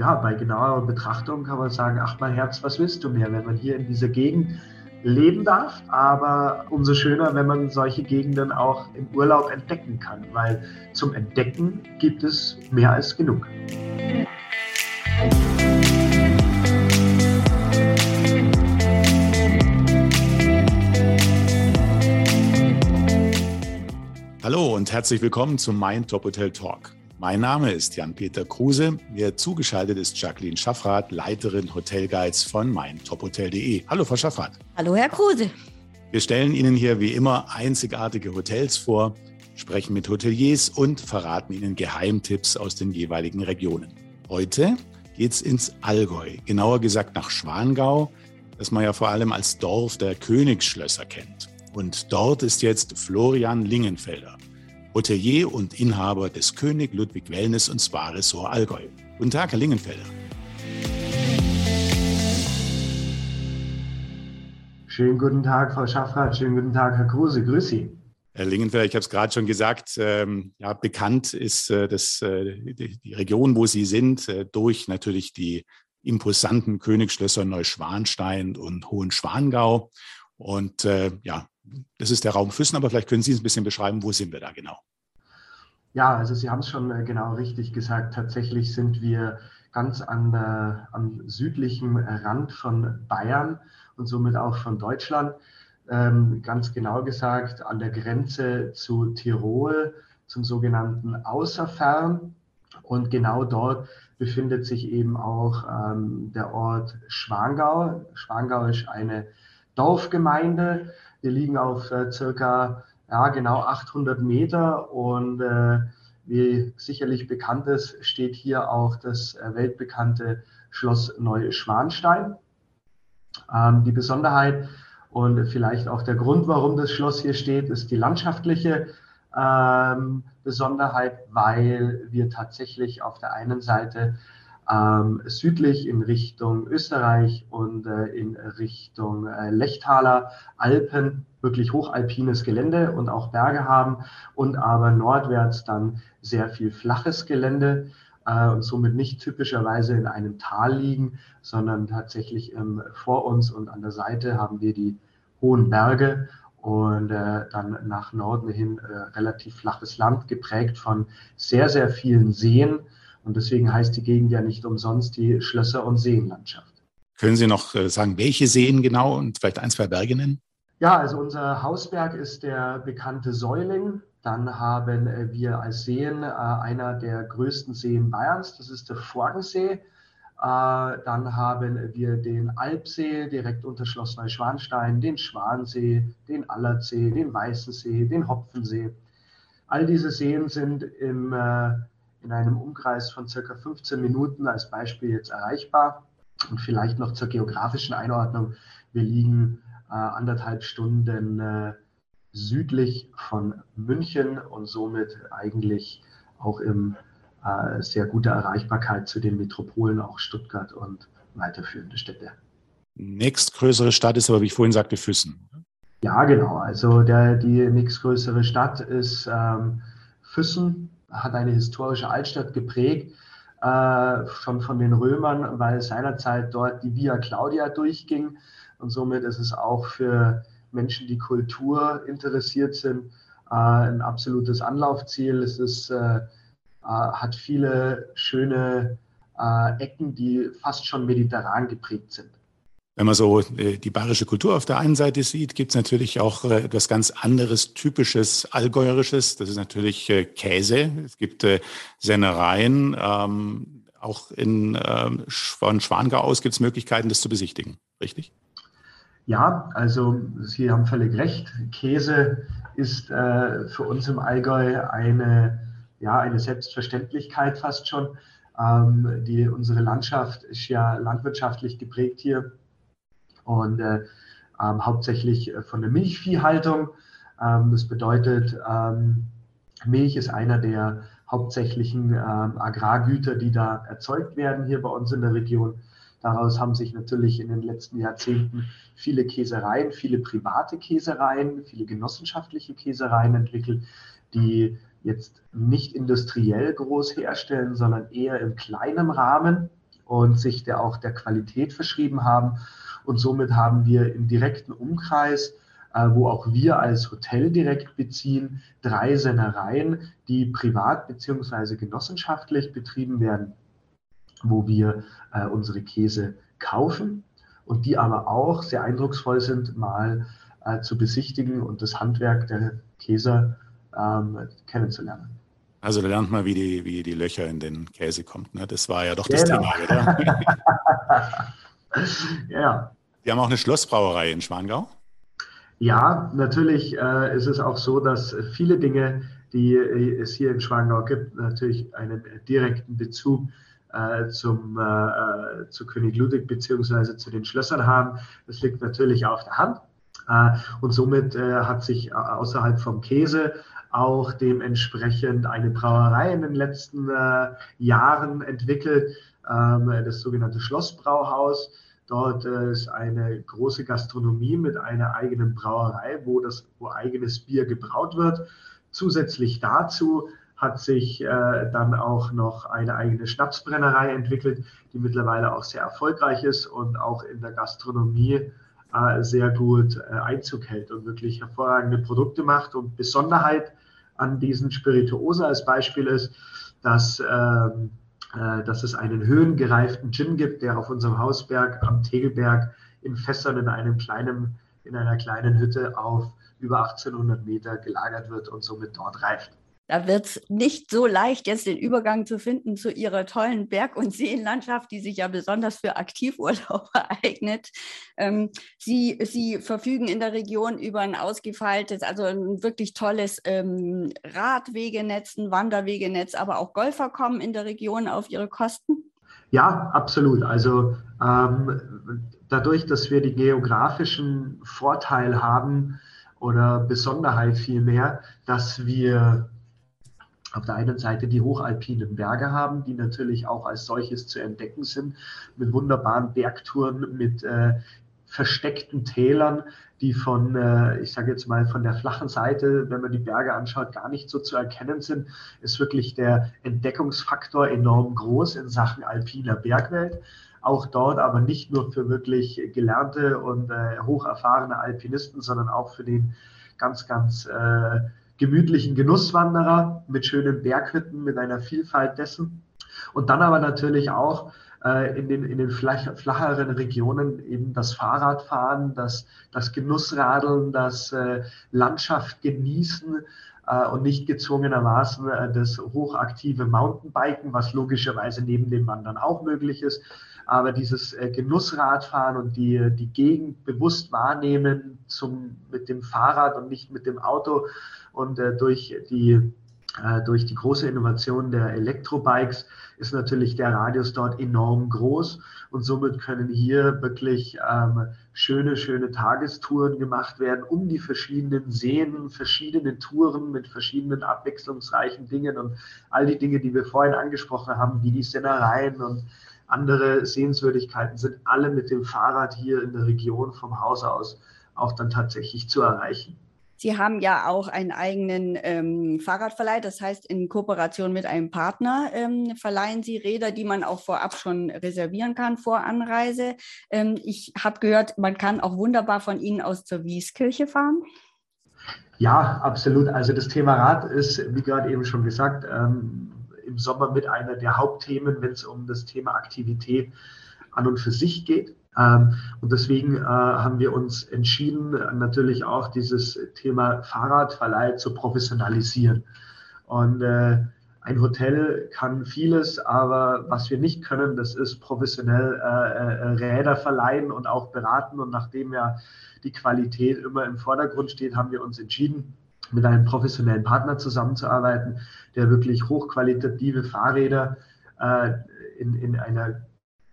ja, bei genauer Betrachtung kann man sagen, ach mein Herz, was willst du mehr, wenn man hier in dieser Gegend leben darf, aber umso schöner, wenn man solche Gegenden auch im Urlaub entdecken kann, weil zum Entdecken gibt es mehr als genug. Hallo und herzlich willkommen zum Mein Top Hotel Talk. Mein Name ist Jan-Peter Kruse. Mir zugeschaltet ist Jacqueline Schaffrath, Leiterin Hotelguides von meintophotel.de. Hallo, Frau Schaffrath. Hallo, Herr Kruse. Wir stellen Ihnen hier wie immer einzigartige Hotels vor, sprechen mit Hoteliers und verraten Ihnen Geheimtipps aus den jeweiligen Regionen. Heute geht es ins Allgäu, genauer gesagt nach Schwangau, das man ja vor allem als Dorf der Königsschlösser kennt. Und dort ist jetzt Florian Lingenfelder. Hotelier und Inhaber des König Ludwig Wellness und Spa Resort Allgäu. Guten Tag, Herr Lingenfelder. Schönen guten Tag, Frau Schaffrath. Schönen guten Tag, Herr Kruse. Grüß Sie. Herr Lingenfelder, ich habe es gerade schon gesagt, ähm, ja, bekannt ist äh, das, äh, die, die, Region, wo Sie sind, äh, durch natürlich die imposanten Königsschlösser Neuschwanstein und Hohenschwangau. Und äh, ja, das ist der Raum Füssen, aber vielleicht können Sie es ein bisschen beschreiben, wo sind wir da genau? Ja, also Sie haben es schon äh, genau richtig gesagt. Tatsächlich sind wir ganz an der, am südlichen Rand von Bayern und somit auch von Deutschland. Ähm, ganz genau gesagt an der Grenze zu Tirol, zum sogenannten Außerfern. Und genau dort befindet sich eben auch ähm, der Ort Schwangau. Schwangau ist eine Dorfgemeinde wir liegen auf äh, circa ja, genau 800 Meter und äh, wie sicherlich bekannt ist, steht hier auch das äh, weltbekannte Schloss Neuschwanstein. Ähm, die Besonderheit und vielleicht auch der Grund, warum das Schloss hier steht, ist die landschaftliche ähm, Besonderheit, weil wir tatsächlich auf der einen Seite ähm, südlich in Richtung Österreich und äh, in Richtung äh, Lechtaler Alpen wirklich hochalpines Gelände und auch Berge haben und aber nordwärts dann sehr viel flaches Gelände äh, und somit nicht typischerweise in einem Tal liegen, sondern tatsächlich ähm, vor uns und an der Seite haben wir die hohen Berge und äh, dann nach Norden hin äh, relativ flaches Land, geprägt von sehr, sehr vielen Seen und deswegen heißt die Gegend ja nicht umsonst die Schlösser- und Seenlandschaft. Können Sie noch äh, sagen, welche Seen genau und vielleicht ein, zwei Berge nennen? Ja, also unser Hausberg ist der bekannte Säuling. Dann haben äh, wir als Seen äh, einer der größten Seen Bayerns, das ist der Forgensee. Dann haben wir den Alpsee direkt unter Schloss Neuschwanstein, den Schwansee, den Allertsee, den Weißensee, den Hopfensee. All diese Seen sind im in einem Umkreis von circa 15 Minuten als Beispiel jetzt erreichbar. Und vielleicht noch zur geografischen Einordnung. Wir liegen äh, anderthalb Stunden äh, südlich von München und somit eigentlich auch in äh, sehr guter Erreichbarkeit zu den Metropolen, auch Stuttgart und weiterführende Städte. Nächstgrößere Stadt ist aber, wie ich vorhin sagte, Füssen. Ja, genau. Also der, die nächstgrößere Stadt ist ähm, Füssen hat eine historische Altstadt geprägt, äh, schon von den Römern, weil seinerzeit dort die Via Claudia durchging. Und somit ist es auch für Menschen, die Kultur interessiert sind, äh, ein absolutes Anlaufziel. Es ist, äh, äh hat viele schöne äh, Ecken, die fast schon mediterran geprägt sind. Wenn man so äh, die bayerische Kultur auf der einen Seite sieht, gibt es natürlich auch äh, etwas ganz anderes, typisches Allgäuerisches. Das ist natürlich äh, Käse. Es gibt Sennereien. Ähm, auch in, ähm, von Schwangau aus gibt es Möglichkeiten, das zu besichtigen. Richtig? Ja, also Sie haben völlig recht. Käse ist für uns im Allgäu eine, ja, eine Selbstverständlichkeit fast schon. Ähm, die, unsere Landschaft ist ja landwirtschaftlich geprägt hier und äh, ähm, hauptsächlich äh, von der Milchviehhaltung. Ähm, das bedeutet, ähm, Milch ist einer der hauptsächlichen ähm, Agrargüter, die da erzeugt werden hier bei uns in der Region. Daraus haben sich natürlich in den letzten Jahrzehnten viele Käsereien, viele private Käsereien, viele genossenschaftliche Käsereien entwickelt, die jetzt nicht industriell groß herstellen, sondern eher im kleinen Rahmen und sich der auch der Qualität verschrieben haben. Und somit haben wir im direkten Umkreis, äh, wo auch wir als Hotel direkt beziehen, drei Sennereien, die privat bzw. genossenschaftlich betrieben werden, wo wir äh, unsere Käse kaufen und die aber auch sehr eindrucksvoll sind, mal äh, zu besichtigen und das Handwerk der Käser ähm, kennenzulernen. Also da lernt man, wie die, wie die Löcher in den Käse kommt. Ne? Das war ja doch das genau. Thema, oder? ja. Die haben auch eine Schlossbrauerei in Schwangau. Ja, natürlich äh, ist es auch so, dass viele Dinge, die es hier in Schwangau gibt, natürlich einen direkten Bezug äh, zum, äh, äh zu König Ludwig bzw. zu den Schlössern haben. Das liegt natürlich auf der Hand. Äh, und somit äh, hat sich außerhalb vom Käse auch dementsprechend eine Brauerei in den letzten Jahren entwickelt, ähm, das sogenannte Schlossbrauhaus. Dort ist eine große Gastronomie mit einer eigenen Brauerei, wo das wo eigenes Bier gebraut wird. Zusätzlich dazu hat sich äh, dann auch noch eine eigene Schnapsbrennerei entwickelt, die mittlerweile auch sehr erfolgreich ist und auch in der Gastronomie äh, sehr gut äh, Einzug hält und wirklich hervorragende Produkte macht. Und Besonderheit an diesen Spirituosa als Beispiel ist, dass, ähm, äh, dass es einen höhengereiften Gin gibt, der auf unserem Hausberg am Tegelberg in Fässern in einem kleinen, in einer kleinen Hütte auf über 1800 Meter gelagert wird und somit dort reift. Da wird es nicht so leicht, jetzt den Übergang zu finden zu ihrer tollen Berg- und Seenlandschaft, die sich ja besonders für Aktivurlauber eignet. Ähm, Sie, Sie verfügen in der Region über ein ausgefeiltes, also ein wirklich tolles ähm, Radwegenetz, ein Wanderwegenetz, aber auch Golfer kommen in der Region auf ihre Kosten? Ja, absolut. Also ähm, dadurch, dass wir die geografischen Vorteil haben oder Besonderheit vielmehr, dass wir auf der einen Seite die hochalpinen Berge haben, die natürlich auch als solches zu entdecken sind, mit wunderbaren Bergtouren, mit äh, versteckten Tälern, die von, äh, ich sage jetzt mal, von der flachen Seite, wenn man die Berge anschaut, gar nicht so zu erkennen sind, ist wirklich der Entdeckungsfaktor enorm groß in Sachen alpiner Bergwelt. Auch dort aber nicht nur für wirklich gelernte und äh, hocherfahrene Alpinisten, sondern auch für den ganz, ganz äh, gemütlichen Genusswanderer mit schönen Berghütten, mit einer Vielfalt dessen. Und dann aber natürlich auch äh, in den, in den flach, flacheren Regionen eben das Fahrradfahren, das, das Genussradeln, das äh, Landschaft genießen äh, und nicht gezwungenermaßen äh, das hochaktive Mountainbiken, was logischerweise neben dem Wandern auch möglich ist. Aber dieses äh, Genussradfahren und die, die Gegend bewusst wahrnehmen zum, mit dem Fahrrad und nicht mit dem Auto, und äh, durch, die, äh, durch die große Innovation der Elektrobikes ist natürlich der Radius dort enorm groß. Und somit können hier wirklich ähm, schöne, schöne Tagestouren gemacht werden, um die verschiedenen Seen, verschiedene Touren mit verschiedenen abwechslungsreichen Dingen und all die Dinge, die wir vorhin angesprochen haben, wie die Sennereien und andere Sehenswürdigkeiten sind alle mit dem Fahrrad hier in der Region vom Haus aus auch dann tatsächlich zu erreichen. Sie haben ja auch einen eigenen ähm, Fahrradverleih, das heißt, in Kooperation mit einem Partner ähm, verleihen Sie Räder, die man auch vorab schon reservieren kann vor Anreise. Ähm, ich habe gehört, man kann auch wunderbar von Ihnen aus zur Wieskirche fahren. Ja, absolut. Also das Thema Rad ist, wie gerade eben schon gesagt, ähm, im Sommer mit einer der Hauptthemen, wenn es um das Thema Aktivität an und für sich geht. Ähm, und deswegen äh, haben wir uns entschieden, natürlich auch dieses Thema Fahrradverleih zu professionalisieren. Und äh, ein Hotel kann vieles, aber was wir nicht können, das ist professionell äh, Räder verleihen und auch beraten. Und nachdem ja die Qualität immer im Vordergrund steht, haben wir uns entschieden, mit einem professionellen Partner zusammenzuarbeiten, der wirklich hochqualitative Fahrräder in, in einer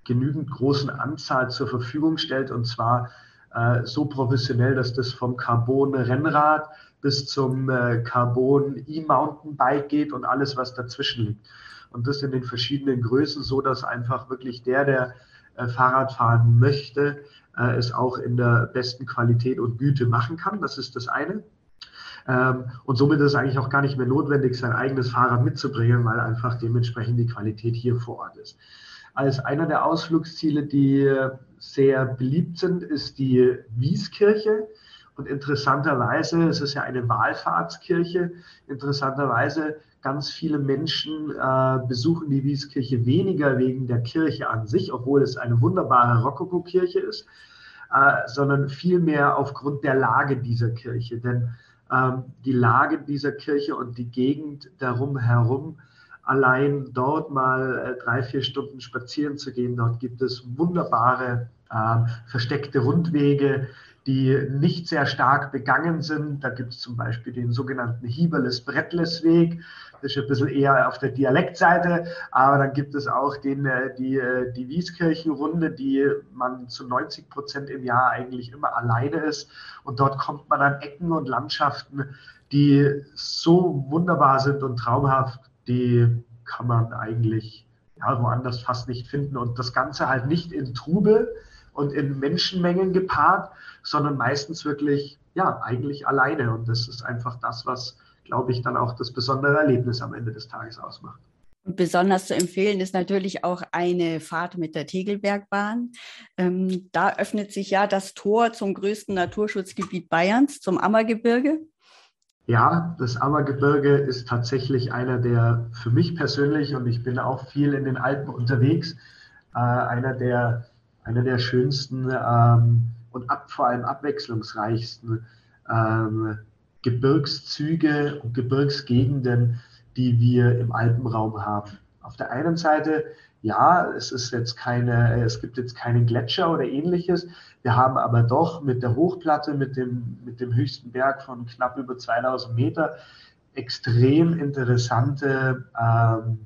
genügend großen Anzahl zur Verfügung stellt und zwar äh, so professionell, dass das vom Carbon-Rennrad bis zum äh, Carbon E-Mountainbike geht und alles, was dazwischen liegt. Und das in den verschiedenen Größen, so dass einfach wirklich der, der äh, Fahrrad fahren möchte, äh, es auch in der besten Qualität und Güte machen kann. Das ist das eine. Ähm, und somit ist es eigentlich auch gar nicht mehr notwendig, sein eigenes Fahrrad mitzubringen, weil einfach dementsprechend die Qualität hier vor Ort ist. als einer der Ausflugsziele, die sehr beliebt sind, ist die Wieskirche. Und interessanterweise, es ist ja eine Wallfahrtskirche, interessanterweise ganz viele Menschen äh, besuchen die Wieskirche weniger wegen der Kirche an sich, obwohl es eine wunderbare Rokoko-Kirche ist, äh, sondern vielmehr aufgrund der Lage dieser Kirche. Denn die Lage dieser Kirche und die Gegend darum herum, allein dort mal äh, drei, vier Stunden spazieren zu gehen, dort gibt es wunderbare äh, versteckte Rundwege, die nicht sehr stark begangen sind. Da gibt es zum Beispiel den sogenannten Hieberles-Brettles-Weg. Das ist ein bisschen eher auf der Dialektseite, aber dann gibt es auch den, äh, die, äh, die Wieskirchenrunde, die man zu 90 Prozent im Jahr eigentlich immer alleine ist. Und dort kommt man an Ecken und Landschaften, die so wunderbar sind und traumhaft, die kann man eigentlich ja, woanders fast nicht finden. Und das Ganze halt nicht in Trubel, und in Menschenmengen gepaart, sondern meistens wirklich, ja, eigentlich alleine. Und das ist einfach das, was, glaube ich, dann auch das besondere Erlebnis am Ende des Tages ausmacht. Und besonders zu empfehlen ist natürlich auch eine Fahrt mit der Tegelbergbahn. Ähm, da öffnet sich ja das Tor zum größten Naturschutzgebiet Bayerns, zum Ammergebirge. Ja, das Ammergebirge ist tatsächlich einer der, für mich persönlich, und ich bin auch viel in den Alpen unterwegs, äh, einer der einer der schönsten ähm, und ab, vor allem abwechslungsreichsten ähm, Gebirgszüge und Gebirgsgegenden, die wir im Alpenraum haben. Auf der einen Seite, ja, es ist jetzt keine, es gibt jetzt keinen Gletscher oder ähnliches. Wir haben aber doch mit der Hochplatte, mit dem, mit dem höchsten Berg von knapp über 2000 Meter, extrem interessante ähm,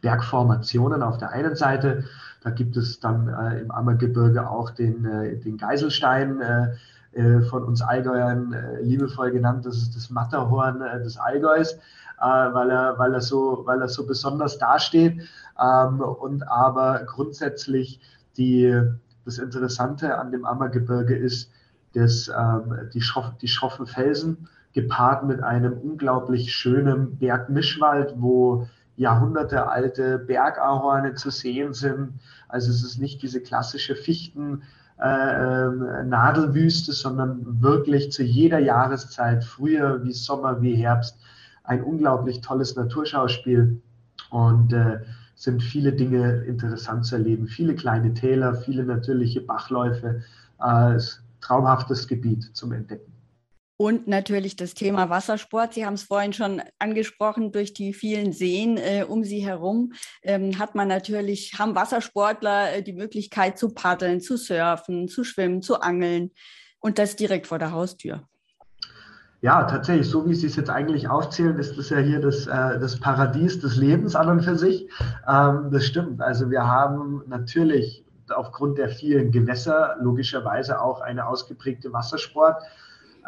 Bergformationen auf der einen Seite da gibt es dann äh, im Ammergebirge auch den, äh, den Geiselstein äh, äh von uns Allgäuern äh, liebevoll genannt. Das ist das Matterhorn äh, des Allgäus, weil, er, weil, er so, weil er so besonders dasteht. Ähm, und aber grundsätzlich die, das Interessante an dem Ammergebirge ist, dass ähm, die, schroff, die schroffen Felsen gepaart mit einem unglaublich schönen Bergmischwald, wo jahrhundertealte Bergahorne zu sehen sind. Also es ist nicht diese klassische Fichten. Äh, ähm, sondern wirklich zu jeder Jahreszeit, früher wie Sommer, wie Herbst, ein unglaublich tolles Naturschauspiel und äh, sind viele Dinge interessant zu erleben. Viele kleine Täler, viele natürliche Bachläufe, äh, traumhaftes Gebiet zum Entdecken. Und natürlich das Thema Wassersport. Sie haben es vorhin schon angesprochen, durch die vielen Seen äh, um Sie herum ähm, hat man natürlich, haben Wassersportler äh, die Möglichkeit zu paddeln, zu surfen, zu schwimmen, zu angeln und das direkt vor der Haustür. Ja, tatsächlich, so wie Sie es jetzt eigentlich aufzählen, ist das ja hier das, äh, das Paradies des Lebens an und für sich. Ähm, das stimmt. Also wir haben natürlich aufgrund der vielen Gewässer logischerweise auch eine ausgeprägte Wassersport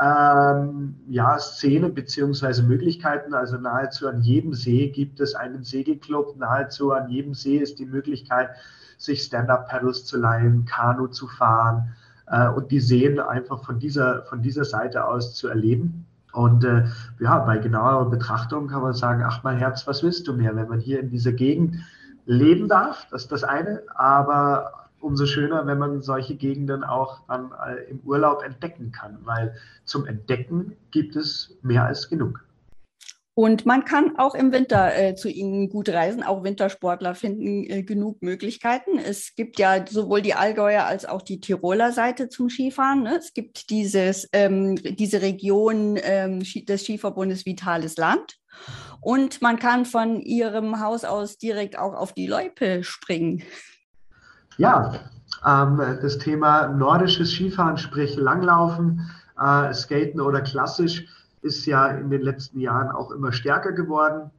ähm, ja, Szene beziehungsweise Möglichkeiten. Also nahezu an jedem See gibt es einen Segelclub, nahezu an jedem See ist die Möglichkeit, sich Stand-Up-Paddles zu leihen, Kanu zu fahren äh, und die Seen einfach von dieser, von dieser Seite aus zu erleben. Und äh, ja, bei genauerer Betrachtung kann man sagen, ach mein Herz, was willst du mehr, wenn man hier in dieser Gegend leben darf, das ist das eine, aber umso schöner, wenn man solche Gegenden auch dann äh, im Urlaub entdecken kann, weil zum Entdecken gibt es mehr als genug. Und man kann auch im Winter äh, zu ihnen gut reisen. Auch Wintersportler finden äh, genug Möglichkeiten. Es gibt ja sowohl die Allgäuer als auch die Tiroler Seite zum Skifahren. Ne? Es gibt dieses, ähm, diese Region ähm, des Skiverbundes Vitales Land. Und man kann von ihrem Haus aus direkt auch auf die Loipe springen. Ja, ähm, das Thema nordisches Skifahren, sprich Langlaufen, äh, Skaten oder klassisch, ist ja in den letzten Jahren auch immer stärker geworden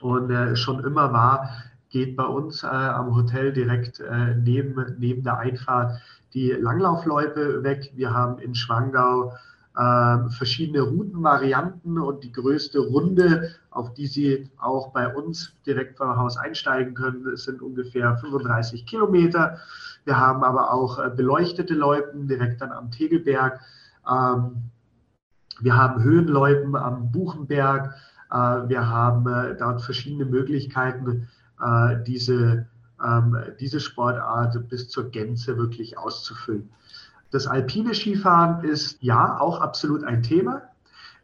und äh, schon immer war, geht bei uns äh, am Hotel direkt äh, neben, neben der Einfahrt die Langlaufloipe weg. Wir haben in Schwangau äh, verschiedene Routenvarianten und die größte Runde, auf die Sie auch bei uns direkt vom Haus einsteigen können, sind ungefähr 35 Kilometer. Wir haben aber auch äh, beleuchtete Loipen direkt dann am Tegelberg. Ähm, wir haben Höhenloipen am Buchenberg. Äh, wir haben äh, dort verschiedene Möglichkeiten, äh, diese ähm, diese Sportart bis zur Gänze wirklich auszufüllen. Das alpine Skifahren ist ja auch absolut ein Thema,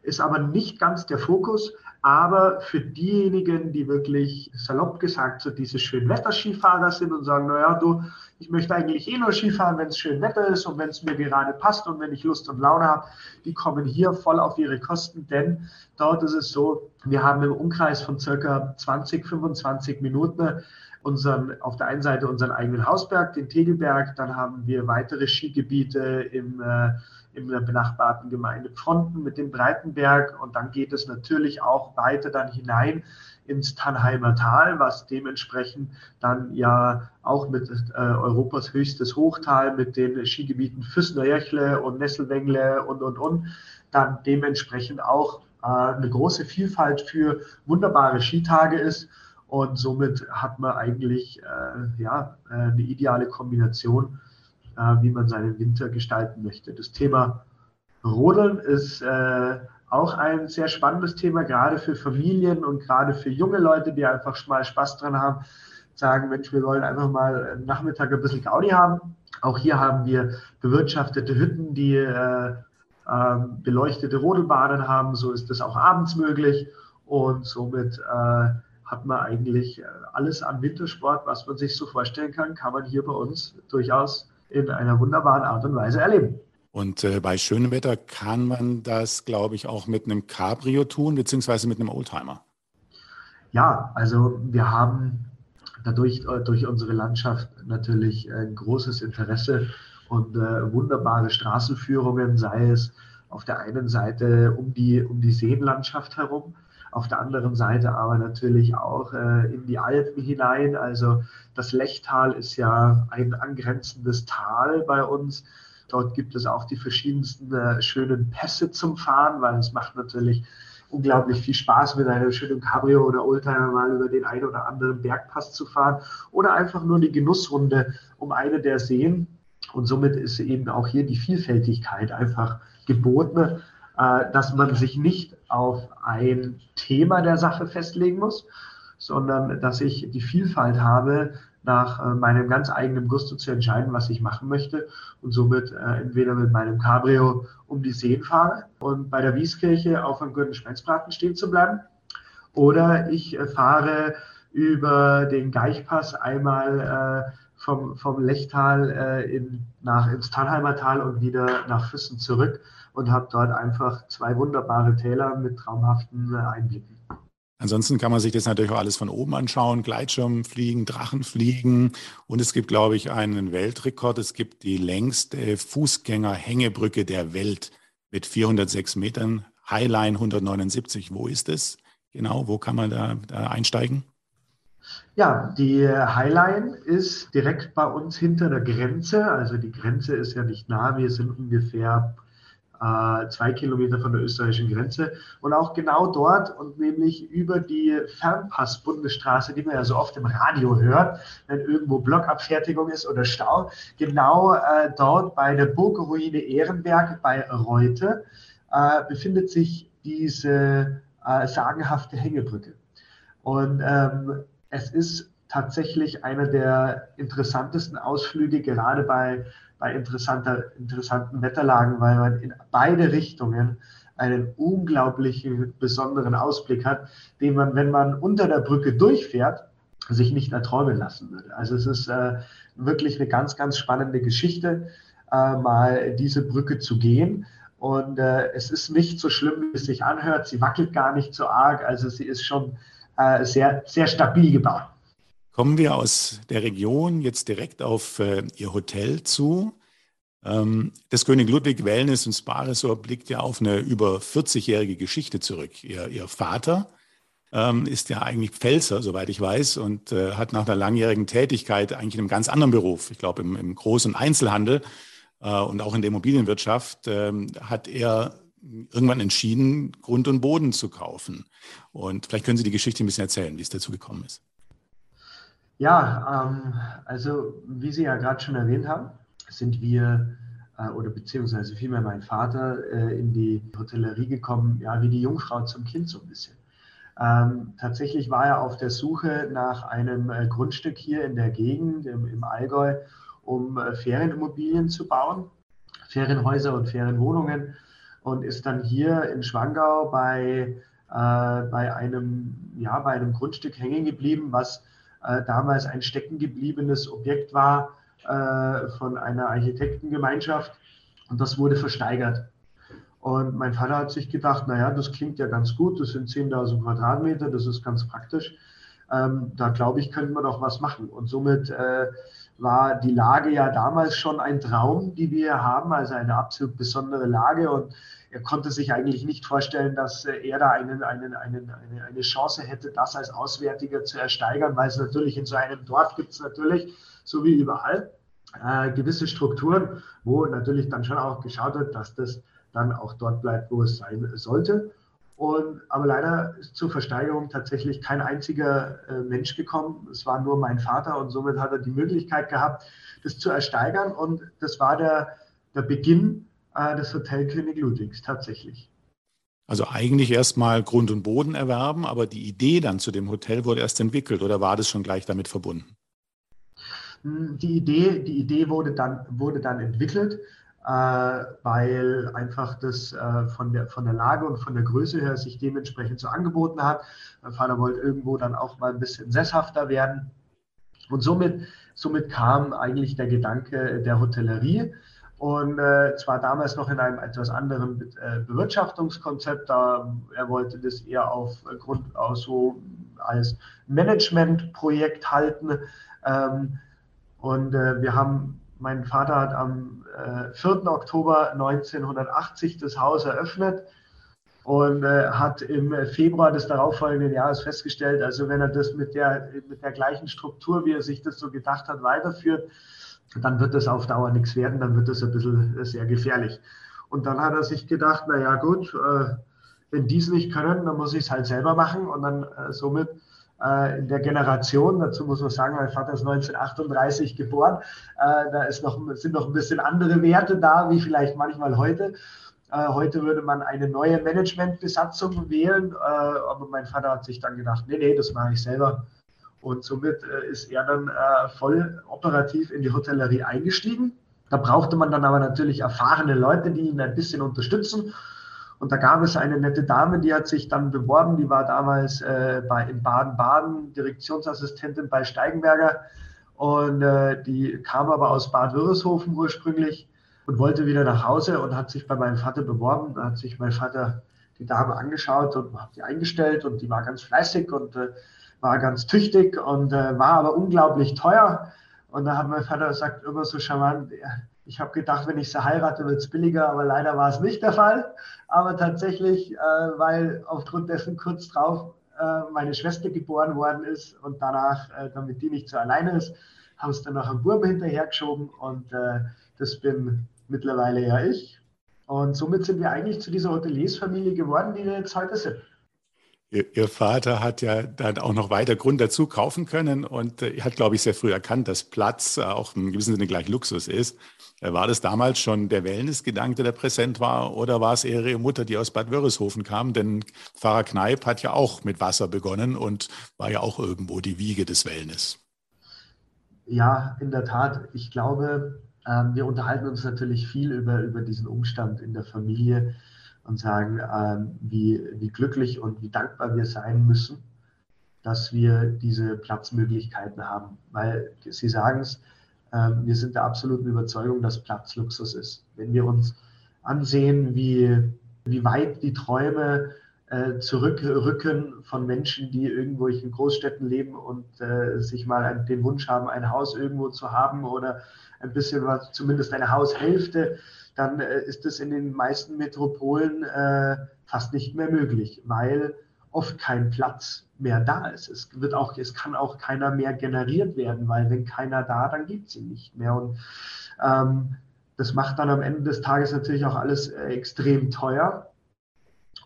ist aber nicht ganz der Fokus. Aber für diejenigen, die wirklich salopp gesagt so diese Schönwetter-Skifahrer sind und sagen, naja, du, ich möchte eigentlich eh nur Skifahren, wenn es schön Wetter ist und wenn es mir gerade passt und wenn ich Lust und Laune habe, die kommen hier voll auf ihre Kosten, denn dort ist es so, wir haben im Umkreis von circa 20, 25 Minuten unseren, auf der einen Seite unseren eigenen Hausberg, den Tegelberg, dann haben wir weitere Skigebiete im äh, in der benachbarten Gemeinde Fronten mit dem Breitenberg. Und dann geht es natürlich auch weiter dann hinein ins Tannheimer Tal, was dementsprechend dann ja auch mit äh, Europas höchstes Hochtal mit den Skigebieten Füssner und Nesselwengle und und und dann dementsprechend auch äh, eine große Vielfalt für wunderbare Skitage ist und somit hat man eigentlich äh, ja äh, eine ideale Kombination äh, wie man seinen Winter gestalten möchte. Das Thema Rodeln ist äh, auch ein sehr spannendes Thema, gerade für Familien und gerade für junge Leute, die einfach mal Spaß dran haben, sagen, Mensch, wir wollen einfach mal Nachmittag ein bisschen Gaudi haben. Auch hier haben wir bewirtschaftete Hütten, die äh, äh, beleuchtete Rodelbahnen haben. So ist das auch abends möglich. Und somit äh, hat man eigentlich alles an Wintersport, was man sich so vorstellen kann, kann man hier bei uns durchaus in einer wunderbaren Art und Weise erleben. Und äh, bei schönem Wetter kann man das, glaube ich, auch mit einem Cabrio tun, beziehungsweise mit einem Oldtimer. Ja, also wir haben dadurch äh, durch unsere Landschaft natürlich ein großes Interesse und äh, wunderbare Straßenführungen, sei es auf der einen Seite um die, um die Seenlandschaft herum, auf der anderen Seite aber natürlich auch äh, in die Alpen hinein. Also das Lechtal ist ja ein angrenzendes Tal bei uns. Dort gibt es auch die verschiedensten äh, schönen Pässe zum Fahren, weil es macht natürlich unglaublich viel Spaß, mit einem schönen Cabrio oder Oldtimer mal über den einen oder anderen Bergpass zu fahren oder einfach nur die Genussrunde um eine der Seen. Und somit ist eben auch hier die Vielfältigkeit einfach geboten. Äh, dass man sich nicht auf ein Thema der Sache festlegen muss, sondern dass ich die Vielfalt habe, nach äh, meinem ganz eigenen Gusto zu entscheiden, was ich machen möchte und somit äh, entweder mit meinem Cabrio um die Seen fahre und bei der Wieskirche auf einem guten Schmelzbraten stehen zu bleiben oder ich fahre über den Geichpass einmal vom, vom Lechtal in, nach ins Tannheimer Tal und wieder nach Füssen zurück und habe dort einfach zwei wunderbare Täler mit traumhaften äh, Einblicken. Ansonsten kann man sich das natürlich auch alles von oben anschauen. Gleitschirmfliegen, Drachenfliegen. Und es gibt, glaube ich, einen Weltrekord. Es gibt die längste Fußgängerhängebrücke der Welt mit 406 Metern. Highline 179. Wo ist es? Genau, wo kann man da, da einsteigen? Ja, die Highline ist direkt bei uns hinter der Grenze. Also die Grenze ist ja nicht nah. Wir sind ungefähr äh, zwei Kilometer von der österreichischen Grenze. Und auch genau dort und nämlich über die Fernpass-Bundesstraße, die man ja so oft im Radio hört, wenn irgendwo Blockabfertigung ist oder Stau, genau äh, dort bei der Burgruine Ehrenberg bei Reute äh, befindet sich diese äh, sagenhafte Hängebrücke. Und ähm, es ist tatsächlich einer der interessantesten Ausflüge, gerade bei bei interessanter, interessanten Wetterlagen, weil man in beide Richtungen einen unglaublichen besonderen Ausblick hat, den man, wenn man unter der Brücke durchfährt, sich nicht erträumen lassen würde. Also es ist äh, wirklich eine ganz, ganz spannende Geschichte, äh, mal diese Brücke zu gehen. Und äh, es ist nicht so schlimm, wie es sich anhört. Sie wackelt gar nicht so arg. Also sie ist schon äh, sehr, sehr stabil gebaut. Kommen wir aus der Region jetzt direkt auf äh, Ihr Hotel zu. Ähm, das König Ludwig Wellness und Spa Resort blickt ja auf eine über 40-jährige Geschichte zurück. Ihr, Ihr Vater ähm, ist ja eigentlich Pfälzer, soweit ich weiß, und äh, hat nach einer langjährigen Tätigkeit eigentlich in einem ganz anderen Beruf, ich glaube im, im großen Einzelhandel äh, und auch in der Immobilienwirtschaft, äh, hat er irgendwann entschieden, Grund und Boden zu kaufen. Und vielleicht können Sie die Geschichte ein bisschen erzählen, wie es dazu gekommen ist. Ja, ähm, also wie Sie ja gerade schon erwähnt haben, sind wir äh, oder beziehungsweise vielmehr mein Vater äh, in die Hotellerie gekommen, ja, wie die Jungfrau zum Kind so ein bisschen. Ähm, tatsächlich war er auf der Suche nach einem äh, Grundstück hier in der Gegend, im, im Allgäu, um äh, Ferienimmobilien zu bauen, Ferienhäuser und Ferienwohnungen und ist dann hier in Schwangau bei, äh, bei, einem, ja, bei einem Grundstück hängen geblieben, was damals ein steckengebliebenes Objekt war äh, von einer Architektengemeinschaft und das wurde versteigert. Und mein Vater hat sich gedacht, naja, das klingt ja ganz gut, das sind 10.000 Quadratmeter, das ist ganz praktisch. Ähm, da glaube ich, könnten wir doch was machen. Und somit äh, war die Lage ja damals schon ein Traum, die wir haben, also eine absolut besondere Lage. Und er konnte sich eigentlich nicht vorstellen, dass äh, er da einen, einen, einen, eine, eine Chance hätte, das als Auswärtiger zu ersteigern, weil es natürlich in so einem Dorf gibt es natürlich, so wie überall, äh, gewisse Strukturen, wo natürlich dann schon auch geschaut wird, dass das dann auch dort bleibt, wo es sein sollte. Und, aber leider ist zur Versteigerung tatsächlich kein einziger äh, Mensch gekommen. Es war nur mein Vater und somit hat er die Möglichkeit gehabt, das zu ersteigern. Und das war der, der Beginn äh, des Hotel König Ludwigs tatsächlich. Also eigentlich erstmal Grund und Boden erwerben, aber die Idee dann zu dem Hotel wurde erst entwickelt oder war das schon gleich damit verbunden? Hm, die Idee, die Idee wurde, dann, wurde dann entwickelt. Äh, weil einfach das äh, von, der, von der Lage und von der Größe her sich dementsprechend so angeboten hat. Mein Vater wollte irgendwo dann auch mal ein bisschen sesshafter werden. Und somit, somit kam eigentlich der Gedanke der Hotellerie. Und äh, zwar damals noch in einem etwas anderen Be äh, Bewirtschaftungskonzept. Da, er wollte das eher aufgrund aus so als Managementprojekt halten. Ähm, und äh, wir haben mein Vater hat am äh, 4. Oktober 1980 das Haus eröffnet und äh, hat im Februar des darauffolgenden Jahres festgestellt, also wenn er das mit der, mit der gleichen Struktur, wie er sich das so gedacht hat, weiterführt, dann wird das auf Dauer nichts werden, dann wird das ein bisschen äh, sehr gefährlich. Und dann hat er sich gedacht, naja gut, äh, wenn die es nicht können, dann muss ich es halt selber machen und dann äh, somit äh, in der Generation, dazu muss man sagen, mein Vater ist 1938 geboren, äh, da ist noch, sind noch ein bisschen andere Werte da, wie vielleicht manchmal heute. Äh, heute würde man eine neue Managementbesatzung wählen, aber mein Vater hat sich dann gedacht, nee, nee, das mache ich selber. Und somit ist er dann voll operativ in die Hotellerie eingestiegen. Da brauchte man dann aber natürlich erfahrene Leute, die ihn ein bisschen unterstützen. Und da gab es eine nette Dame, die hat sich dann beworben, die war damals äh, bei, in Baden-Baden Direktionsassistentin bei Steigenberger und äh, die kam aber aus Bad Würreshofen ursprünglich und wollte wieder nach Hause und hat sich bei meinem Vater beworben. Da hat sich mein Vater die Dame angeschaut und hat die eingestellt und die war ganz fleißig und äh, war ganz tüchtig und äh, war aber unglaublich teuer. Und da hat mein Vater gesagt, immer so charmant, ich habe gedacht, wenn ich sie heirate, wird es billiger, aber leider war es nicht der Fall. Aber tatsächlich, äh, weil aufgrund dessen kurz drauf äh, meine Schwester geboren worden ist und danach, äh, damit die nicht so alleine ist, haben sie dann noch einen Burm hinterhergeschoben und äh, das bin mittlerweile ja ich. Und somit sind wir eigentlich zu dieser Hoteliersfamilie geworden, die wir jetzt heute sind. Ihr, Vater hat ja dann auch noch weiter Grund dazu kaufen können und äh, hat, glaube ich, sehr früh erkannt, dass Platz auch im gewissen Sinne gleich Luxus ist. Äh, war das damals schon der Wellnessgedanke, der präsent war, oder war es eher Ihre Mutter, die aus Bad Wörishofen kam? Denn Pfarrer Kneip hat ja auch mit Wasser begonnen und war ja auch irgendwo die Wiege des Wellness. Ja, in der Tat. Ich glaube, ähm, wir unterhalten uns natürlich viel über, über diesen Umstand in der Familie und sagen, ähm, wie, wie glücklich und wie dankbar wir sein müssen, dass wir diese Platzmöglichkeiten haben. Weil Sie sagen es, ähm, wir sind der absoluten Überzeugung, dass Platz Luxus ist. Wenn wir uns ansehen, wie, wie weit die Träume äh, zurückrücken von Menschen, die irgendwo in Großstädten leben und äh, sich mal ein, den Wunsch haben, ein Haus irgendwo zu haben oder ein bisschen was, zumindest eine Haushälfte dann äh, ist es in den meisten Metropolen äh, fast nicht mehr möglich, weil oft kein Platz mehr da ist. Es wird auch, es kann auch keiner mehr generiert werden, weil wenn keiner da, dann gibt es ihn nicht mehr. Und ähm, das macht dann am Ende des Tages natürlich auch alles äh, extrem teuer.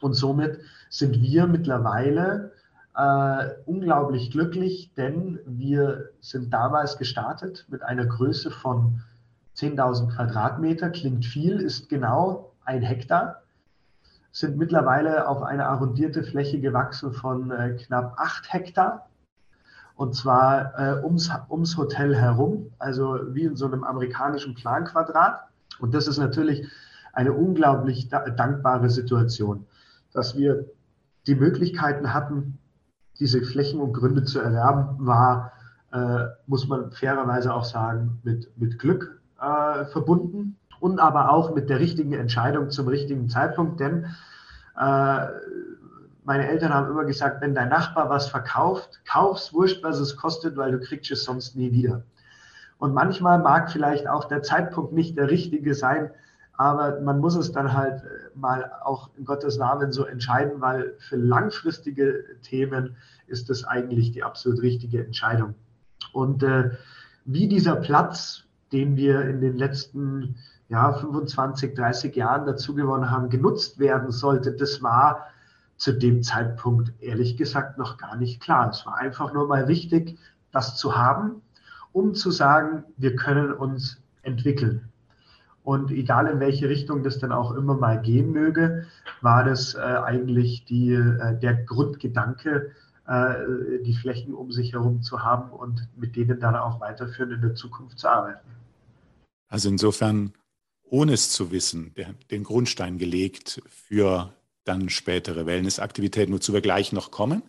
Und somit sind wir mittlerweile äh, unglaublich glücklich, denn wir sind damals gestartet mit einer Größe von 10.000 Quadratmeter klingt viel, ist genau ein Hektar. sind mittlerweile auf eine arrondierte Fläche gewachsen von äh, knapp acht Hektar. Und zwar äh, ums, ums Hotel herum, also wie in so einem amerikanischen Planquadrat. Und das ist natürlich eine unglaublich da dankbare Situation, dass wir die Möglichkeiten hatten, diese Flächen und Gründe zu erwerben, war, äh, muss man fairerweise auch sagen, mit, mit Glück äh, verbunden und aber auch mit der richtigen Entscheidung zum richtigen Zeitpunkt, denn äh, meine Eltern haben immer gesagt, wenn dein Nachbar was verkauft, kauf's, wurscht, was es kostet, weil du kriegst es sonst nie wieder. Und manchmal mag vielleicht auch der Zeitpunkt nicht der richtige sein, aber man muss es dann halt äh, mal auch in Gottes Namen so entscheiden, weil für langfristige Themen ist das eigentlich die absolut richtige Entscheidung. Und äh, wie dieser Platz, den wir in den letzten ja, 25, 30 Jahren dazu gewonnen haben, genutzt werden sollte, das war zu dem Zeitpunkt ehrlich gesagt noch gar nicht klar. Es war einfach nur mal wichtig, das zu haben, um zu sagen, wir können uns entwickeln. Und egal in welche Richtung das dann auch immer mal gehen möge, war das äh, eigentlich die, äh, der Grundgedanke, äh, die Flächen um sich herum zu haben und mit denen dann auch weiterführend in der Zukunft zu arbeiten. Also insofern, ohne es zu wissen, der, den Grundstein gelegt für dann spätere Wellnessaktivitäten, wozu wir gleich noch kommen.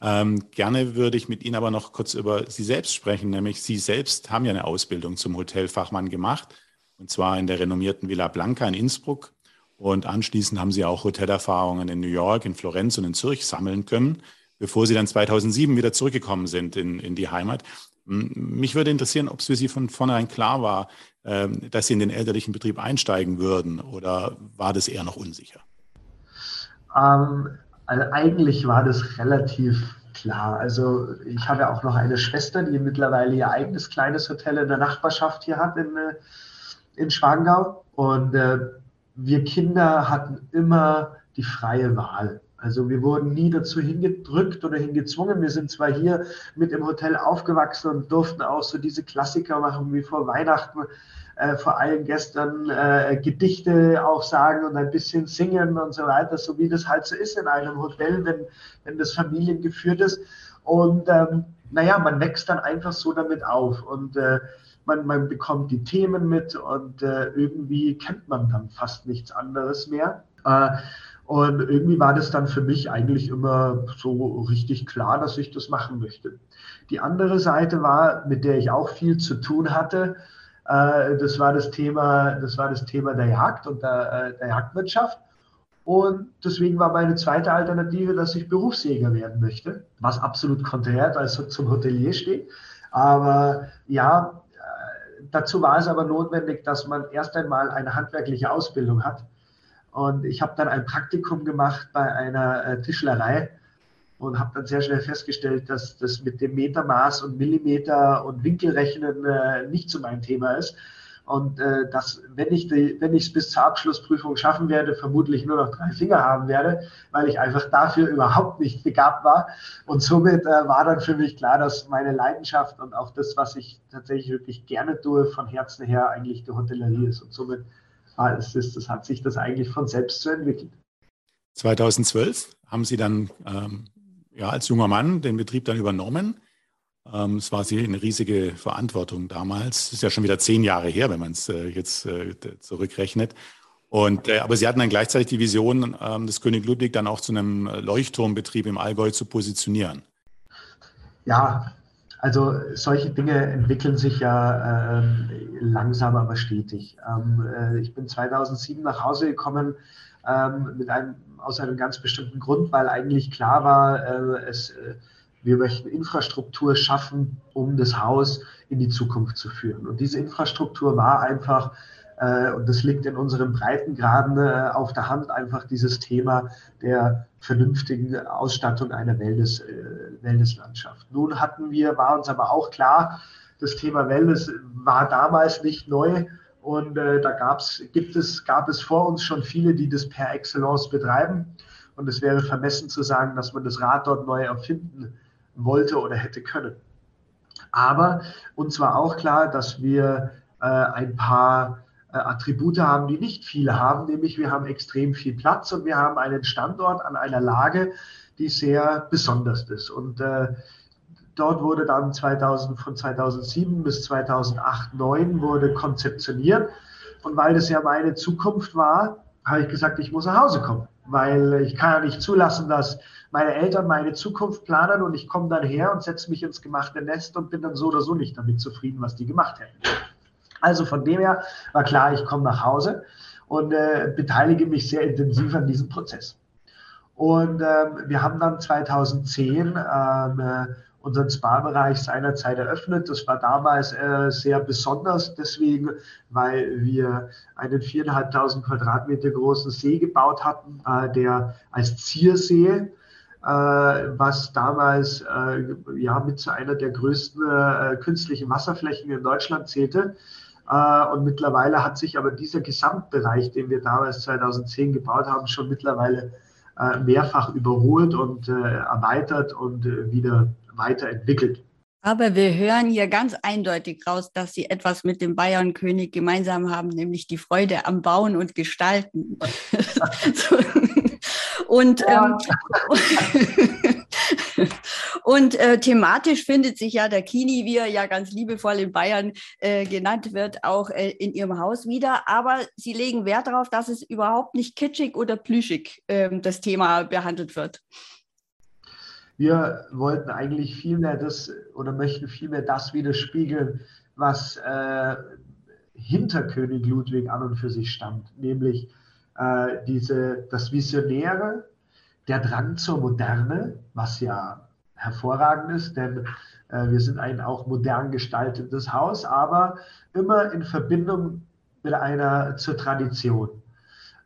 Ähm, gerne würde ich mit Ihnen aber noch kurz über Sie selbst sprechen, nämlich Sie selbst haben ja eine Ausbildung zum Hotelfachmann gemacht, und zwar in der renommierten Villa Blanca in Innsbruck. Und anschließend haben Sie auch Hotelerfahrungen in New York, in Florenz und in Zürich sammeln können, bevor Sie dann 2007 wieder zurückgekommen sind in, in die Heimat. Mich würde interessieren, ob es für Sie von vornherein klar war, ähm, dass Sie in den elterlichen Betrieb einsteigen würden oder war das eher noch unsicher? Ähm, also eigentlich war das relativ klar. Also ich habe ja auch noch eine Schwester, die mittlerweile ihr eigenes kleines Hotel in der Nachbarschaft hier hat in, äh, in Schwangau. Und äh, wir Kinder hatten immer die freie Wahl. Also wir wurden nie dazu hingedrückt oder hingezwungen. Wir sind zwar hier mit im Hotel aufgewachsen und durften auch so diese Klassiker machen wie vor Weihnachten, äh, vor allen Gästen äh, Gedichte auch sagen und ein bisschen singen und so weiter, so wie das halt so ist in einem Hotel, wenn, wenn das familiengeführt ist. Und ähm, naja, man wächst dann einfach so damit auf und äh, man, man bekommt die Themen mit und äh, irgendwie kennt man dann fast nichts anderes mehr. Und irgendwie war das dann für mich eigentlich immer so richtig klar, dass ich das machen möchte. Die andere Seite war, mit der ich auch viel zu tun hatte, äh, das war das Thema, das war das Thema der Jagd und der, äh, der Jagdwirtschaft. Und deswegen war meine zweite Alternative, dass ich Berufsjäger werden möchte, was absolut konträr also zum Hotelier steht. Aber ja, äh, dazu war es aber notwendig, dass man erst einmal eine handwerkliche Ausbildung hat. Und ich habe dann ein Praktikum gemacht bei einer Tischlerei und habe dann sehr schnell festgestellt, dass das mit dem Metermaß und Millimeter und Winkelrechnen äh, nicht so mein Thema ist. Und äh, dass, wenn ich es bis zur Abschlussprüfung schaffen werde, vermutlich nur noch drei Finger haben werde, weil ich einfach dafür überhaupt nicht begabt war. Und somit äh, war dann für mich klar, dass meine Leidenschaft und auch das, was ich tatsächlich wirklich gerne tue, von Herzen her eigentlich die Hotellerie ist. Und somit es, das, das hat sich das eigentlich von selbst so entwickelt. 2012 haben Sie dann ähm, ja, als junger Mann den Betrieb dann übernommen. Ähm, es war eine riesige Verantwortung damals. Das ist ja schon wieder zehn Jahre her, wenn man es äh, jetzt äh, zurückrechnet. Und, äh, aber Sie hatten dann gleichzeitig die Vision, ähm, das König Ludwig dann auch zu einem Leuchtturmbetrieb im Allgäu zu positionieren. Ja, also solche Dinge entwickeln sich ja äh, langsam, aber stetig. Ähm, äh, ich bin 2007 nach Hause gekommen ähm, mit einem aus einem ganz bestimmten Grund, weil eigentlich klar war, äh, es, äh, wir möchten Infrastruktur schaffen, um das Haus in die Zukunft zu führen. Und diese Infrastruktur war einfach, und das liegt in unseren Breitengraden äh, auf der Hand, einfach dieses Thema der vernünftigen Ausstattung einer Wellness, äh, Wellnesslandschaft. Nun hatten wir, war uns aber auch klar, das Thema Wellness war damals nicht neu und äh, da gab's, gibt es, gab es vor uns schon viele, die das per Excellence betreiben. Und es wäre vermessen zu sagen, dass man das Rad dort neu erfinden wollte oder hätte können. Aber uns war auch klar, dass wir äh, ein paar äh, Attribute haben, die nicht viele haben, nämlich wir haben extrem viel Platz und wir haben einen Standort an einer Lage, die sehr besonders ist. Und äh, dort wurde dann 2000, von 2007 bis 2008, 2009 wurde konzeptioniert. Und weil das ja meine Zukunft war, habe ich gesagt, ich muss nach Hause kommen, weil ich kann ja nicht zulassen, dass meine Eltern meine Zukunft planen und ich komme dann her und setze mich ins gemachte Nest und bin dann so oder so nicht damit zufrieden, was die gemacht hätten. Also von dem her war klar, ich komme nach Hause und äh, beteilige mich sehr intensiv an diesem Prozess. Und ähm, wir haben dann 2010 ähm, äh, unseren Spa-Bereich seinerzeit eröffnet. Das war damals äh, sehr besonders, deswegen, weil wir einen 4.500 Quadratmeter großen See gebaut hatten, äh, der als Ziersee äh, was damals äh, ja mit zu einer der größten künstlichen Wasserflächen in Deutschland zählte. Und mittlerweile hat sich aber dieser Gesamtbereich, den wir damals 2010 gebaut haben, schon mittlerweile mehrfach überholt und erweitert und wieder weiterentwickelt. Aber wir hören hier ganz eindeutig raus, dass Sie etwas mit dem Bayernkönig gemeinsam haben, nämlich die Freude am Bauen und Gestalten. und ja. ähm, und äh, thematisch findet sich ja der Kini, wie er ja ganz liebevoll in Bayern äh, genannt wird, auch äh, in Ihrem Haus wieder. Aber Sie legen Wert darauf, dass es überhaupt nicht kitschig oder plüschig ähm, das Thema behandelt wird. Wir wollten eigentlich vielmehr das oder möchten vielmehr das widerspiegeln, was äh, hinter König Ludwig an und für sich stammt, nämlich äh, diese, das Visionäre, der Drang zur Moderne, was ja hervorragend ist, denn äh, wir sind ein auch modern gestaltetes Haus, aber immer in Verbindung mit einer zur Tradition.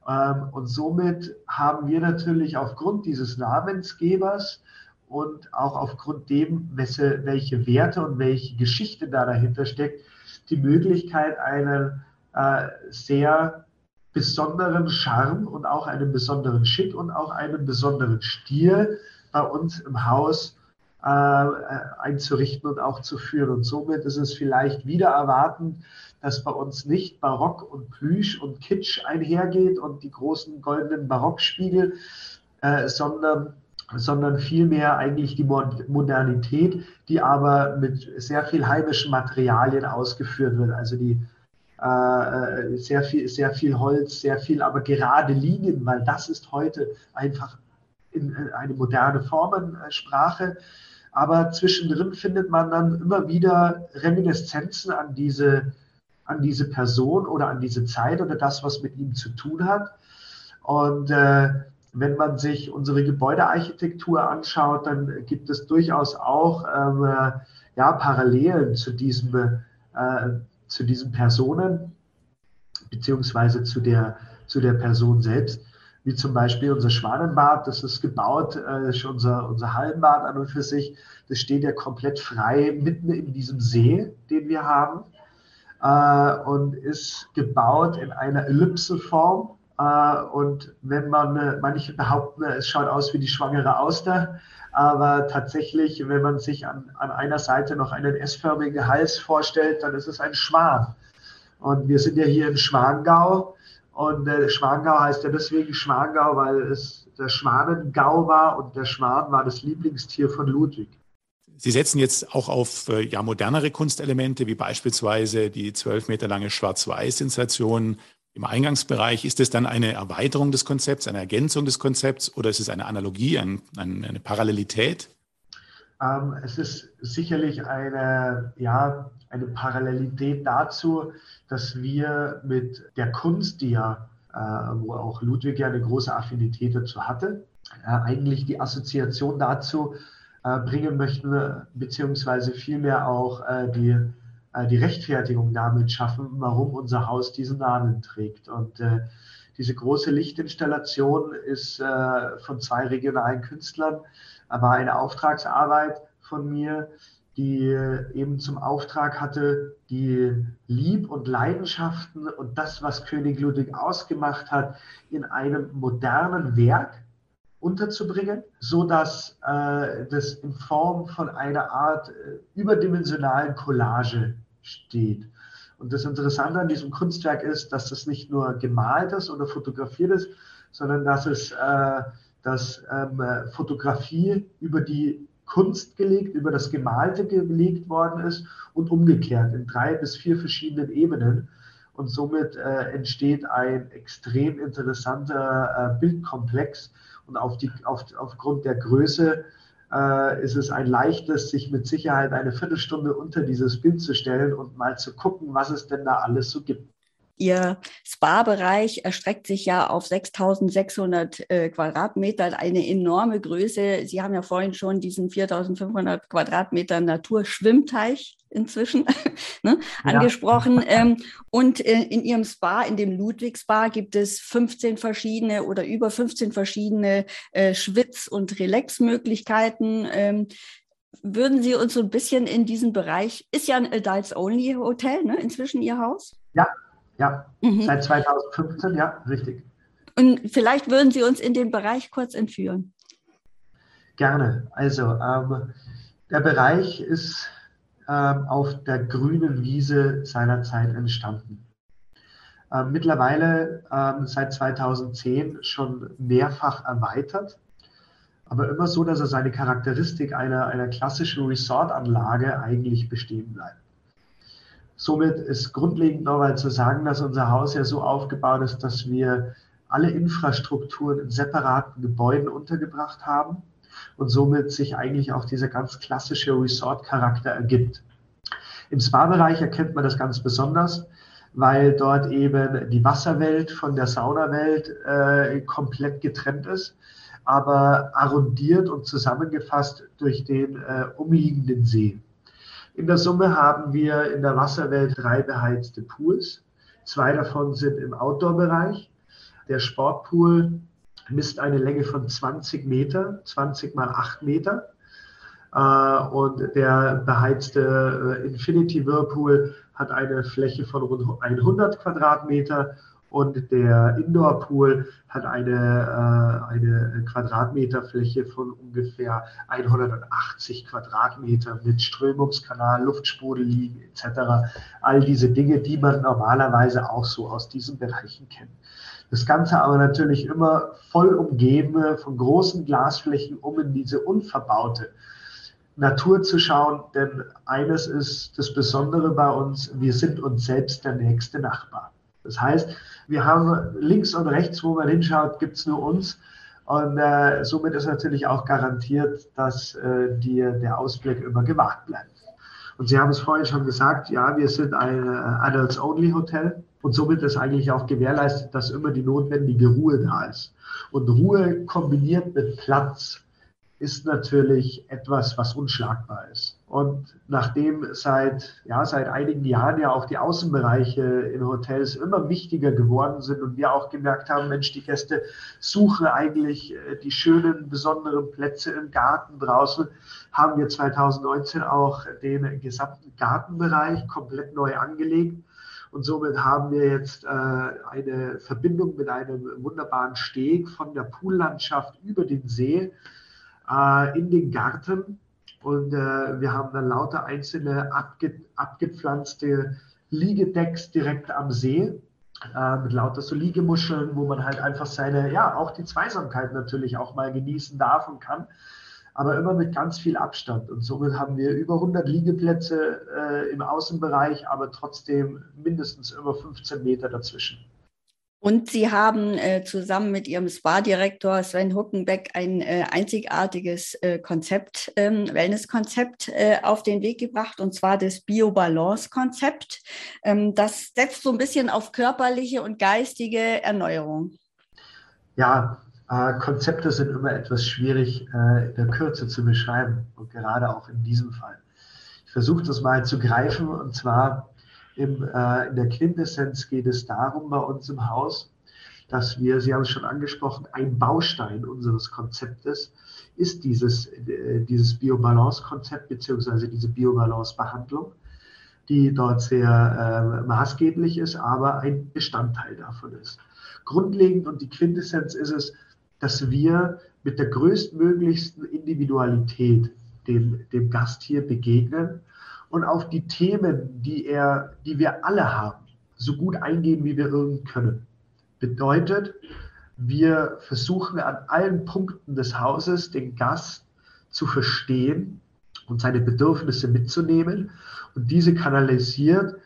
Ähm, und somit haben wir natürlich aufgrund dieses Namensgebers und auch aufgrund dem, welche Werte und welche Geschichte da dahinter steckt, die Möglichkeit, einen äh, sehr besonderen Charme und auch einen besonderen Schick und auch einen besonderen Stil bei uns im Haus äh, einzurichten und auch zu führen. Und somit ist es vielleicht wieder erwarten, dass bei uns nicht Barock und Plüsch und Kitsch einhergeht und die großen goldenen Barockspiegel, äh, sondern sondern vielmehr eigentlich die Modernität, die aber mit sehr viel heimischen Materialien ausgeführt wird. Also die äh, sehr viel, sehr viel Holz, sehr viel, aber gerade Linien, weil das ist heute einfach in, in eine moderne Formensprache. Aber zwischendrin findet man dann immer wieder Reminiszenzen an diese, an diese Person oder an diese Zeit oder das, was mit ihm zu tun hat. Und äh, wenn man sich unsere Gebäudearchitektur anschaut, dann gibt es durchaus auch ähm, äh, ja, Parallelen zu diesem, äh, zu diesen Personen, beziehungsweise zu der, zu der Person selbst, wie zum Beispiel unser Schwanenbad, das ist gebaut, äh, ist unser, unser Hallenbad an und für sich, das steht ja komplett frei mitten in diesem See, den wir haben, äh, und ist gebaut in einer Ellipseform äh, und wenn man, äh, manche behaupten, es schaut aus wie die schwangere Auster, aber tatsächlich, wenn man sich an, an einer Seite noch einen S-förmigen Hals vorstellt, dann ist es ein Schwan. Und wir sind ja hier in Schwangau und äh, Schwangau heißt ja deswegen Schwangau, weil es der Schwanengau war und der Schwan war das Lieblingstier von Ludwig. Sie setzen jetzt auch auf ja, modernere Kunstelemente, wie beispielsweise die zwölf Meter lange Schwarz-Weiß-Installation im Eingangsbereich. Ist es dann eine Erweiterung des Konzepts, eine Ergänzung des Konzepts oder ist es eine Analogie, ein, ein, eine Parallelität? Ähm, es ist sicherlich eine, ja, eine Parallelität dazu, dass wir mit der Kunst, die ja, äh, wo auch Ludwig ja eine große Affinität dazu hatte, äh, eigentlich die Assoziation dazu äh, bringen möchten, beziehungsweise vielmehr auch äh, die äh, die Rechtfertigung damit schaffen, warum unser Haus diesen Namen trägt. Und äh, diese große Lichtinstallation ist äh, von zwei regionalen Künstlern, war eine Auftragsarbeit von mir, die eben zum Auftrag hatte, die Lieb- und Leidenschaften und das, was König Ludwig ausgemacht hat, in einem modernen Werk unterzubringen, so dass äh, das in Form von einer Art äh, überdimensionalen Collage steht. Und das Interessante an diesem Kunstwerk ist, dass es nicht nur gemalt ist oder fotografiert ist, sondern dass es äh, dass ähm, Fotografie über die Kunst gelegt, über das Gemalte gelegt worden ist und umgekehrt in drei bis vier verschiedenen Ebenen. Und somit äh, entsteht ein extrem interessanter äh, Bildkomplex. Und auf die, auf, aufgrund der Größe äh, ist es ein leichtes, sich mit Sicherheit eine Viertelstunde unter dieses Bild zu stellen und mal zu gucken, was es denn da alles so gibt. Ihr Spa-Bereich erstreckt sich ja auf 6600 äh, Quadratmeter, eine enorme Größe. Sie haben ja vorhin schon diesen 4500 Quadratmeter Naturschwimmteich inzwischen ne, ja. angesprochen. Ähm, und äh, in Ihrem Spa, in dem Ludwig Spa, gibt es 15 verschiedene oder über 15 verschiedene äh, Schwitz- und Relax-Möglichkeiten. Ähm, würden Sie uns so ein bisschen in diesen Bereich, ist ja ein Adults-Only-Hotel, ne, inzwischen Ihr Haus? Ja, ja, mhm. seit 2015, ja, richtig. Und vielleicht würden Sie uns in den Bereich kurz entführen. Gerne. Also, ähm, der Bereich ist ähm, auf der grünen Wiese seiner Zeit entstanden. Ähm, mittlerweile ähm, seit 2010 schon mehrfach erweitert, aber immer so, dass er seine Charakteristik einer, einer klassischen Resort-Anlage eigentlich bestehen bleibt. Somit ist grundlegend nochmal zu sagen, dass unser Haus ja so aufgebaut ist, dass wir alle Infrastrukturen in separaten Gebäuden untergebracht haben und somit sich eigentlich auch dieser ganz klassische Resort-Charakter ergibt. Im Spa-Bereich erkennt man das ganz besonders, weil dort eben die Wasserwelt von der Saunawelt äh, komplett getrennt ist, aber arrondiert und zusammengefasst durch den äh, umliegenden See. In der Summe haben wir in der Wasserwelt drei beheizte Pools. Zwei davon sind im Outdoor-Bereich. Der Sportpool misst eine Länge von 20 Meter, 20 mal 8 Meter. Äh, und der beheizte äh, Infinity Whirlpool hat eine Fläche von rund 100 Quadratmeter und der Indoor Pool hat eine, äh, eine Quadratmeterfläche von ungefähr 180 Quadratmeter mit Strömungskanal, Luftsprudel liegen etc. All diese Dinge, die man normalerweise auch so aus diesen Bereichen kennt. Das Ganze aber natürlich immer voll umgeben von großen Glasflächen, um in diese unverbaute Natur zu schauen, denn eines ist das Besondere bei uns, wir sind uns selbst der nächste Nachbar. Das heißt, wir haben links und rechts, wo man hinschaut, gibt es nur uns. Und äh, somit ist natürlich auch garantiert, dass äh, die, der Ausblick immer gewahrt bleibt. Und Sie haben es vorhin schon gesagt, ja, wir sind ein äh, Adults-Only-Hotel und somit ist eigentlich auch gewährleistet, dass immer die notwendige Ruhe da ist. Und Ruhe kombiniert mit Platz ist natürlich etwas, was unschlagbar ist. Und nachdem seit, ja, seit einigen Jahren ja auch die Außenbereiche in Hotels immer wichtiger geworden sind und wir auch gemerkt haben, Mensch, die Gäste suchen eigentlich äh, die schönen, besonderen Plätze im Garten draußen, haben wir 2019 auch den gesamten Gartenbereich komplett neu angelegt. Und somit haben wir jetzt äh, eine Verbindung mit einem wunderbaren Steg von der Poollandschaft über den See äh, in den Garten und äh, wir haben dann lauter einzelne abge abgepflanzte Liegedecks direkt am See äh, mit lauter so Liegemuscheln, wo man halt einfach seine, ja, auch die Zweisamkeit natürlich auch mal genießen darf und kann, aber immer mit ganz viel Abstand. Und somit haben wir über 100 Liegeplätze äh, im Außenbereich, aber trotzdem mindestens immer 15 Meter dazwischen. Und Sie haben äh, zusammen mit Ihrem Spa-Direktor Sven Huckenbeck ein äh, einzigartiges äh, Konzept, ähm, Wellness-Konzept äh, auf den Weg gebracht, und zwar das Biobalance-Konzept. Ähm, das setzt so ein bisschen auf körperliche und geistige Erneuerung. Ja, äh, Konzepte sind immer etwas schwierig äh, in der Kürze zu beschreiben und gerade auch in diesem Fall. Ich versuche das mal zu greifen und zwar im, äh, in der Quintessenz geht es darum bei uns im Haus, dass wir, Sie haben es schon angesprochen, ein Baustein unseres Konzeptes ist dieses, äh, dieses Biobalance-Konzept beziehungsweise diese Biobalance-Behandlung, die dort sehr äh, maßgeblich ist, aber ein Bestandteil davon ist. Grundlegend und die Quintessenz ist es, dass wir mit der größtmöglichsten Individualität dem, dem Gast hier begegnen und auf die Themen, die, er, die wir alle haben, so gut eingehen, wie wir irgend können. Bedeutet, wir versuchen an allen Punkten des Hauses den Gast zu verstehen und seine Bedürfnisse mitzunehmen und diese kanalisiert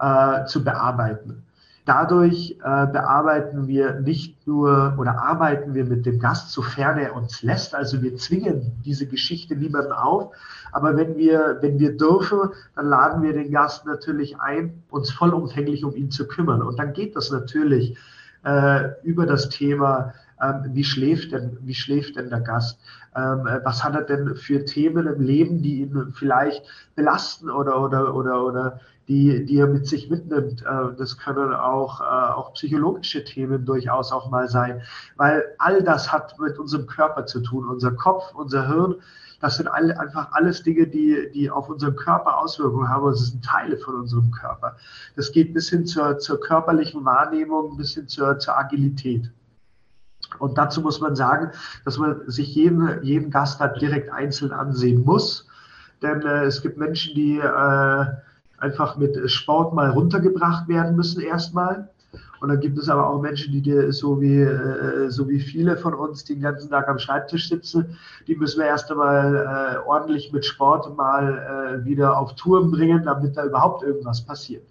äh, zu bearbeiten. Dadurch äh, bearbeiten wir nicht nur oder arbeiten wir mit dem Gast, sofern er uns lässt. Also wir zwingen diese Geschichte niemandem auf. Aber wenn wir, wenn wir dürfen, dann laden wir den Gast natürlich ein, uns vollumfänglich um ihn zu kümmern. Und dann geht das natürlich äh, über das Thema, ähm, wie, schläft denn, wie schläft denn der Gast? Ähm, äh, was hat er denn für Themen im Leben, die ihn vielleicht belasten oder, oder, oder, oder die, die er mit sich mitnimmt. Äh, das können auch, äh, auch psychologische Themen durchaus auch mal sein, weil all das hat mit unserem Körper zu tun. Unser Kopf, unser Hirn, das sind alle, einfach alles Dinge, die, die auf unseren Körper Auswirkungen haben. Das sind Teile von unserem Körper. Das geht bis hin zur, zur körperlichen Wahrnehmung, bis hin zur, zur Agilität. Und dazu muss man sagen, dass man sich jeden, jeden Gast halt direkt einzeln ansehen muss. Denn äh, es gibt Menschen, die äh, einfach mit Sport mal runtergebracht werden müssen erstmal. Und dann gibt es aber auch Menschen, die dir so wie, äh, so wie viele von uns, die den ganzen Tag am Schreibtisch sitzen, die müssen wir erst einmal äh, ordentlich mit Sport mal äh, wieder auf Touren bringen, damit da überhaupt irgendwas passiert.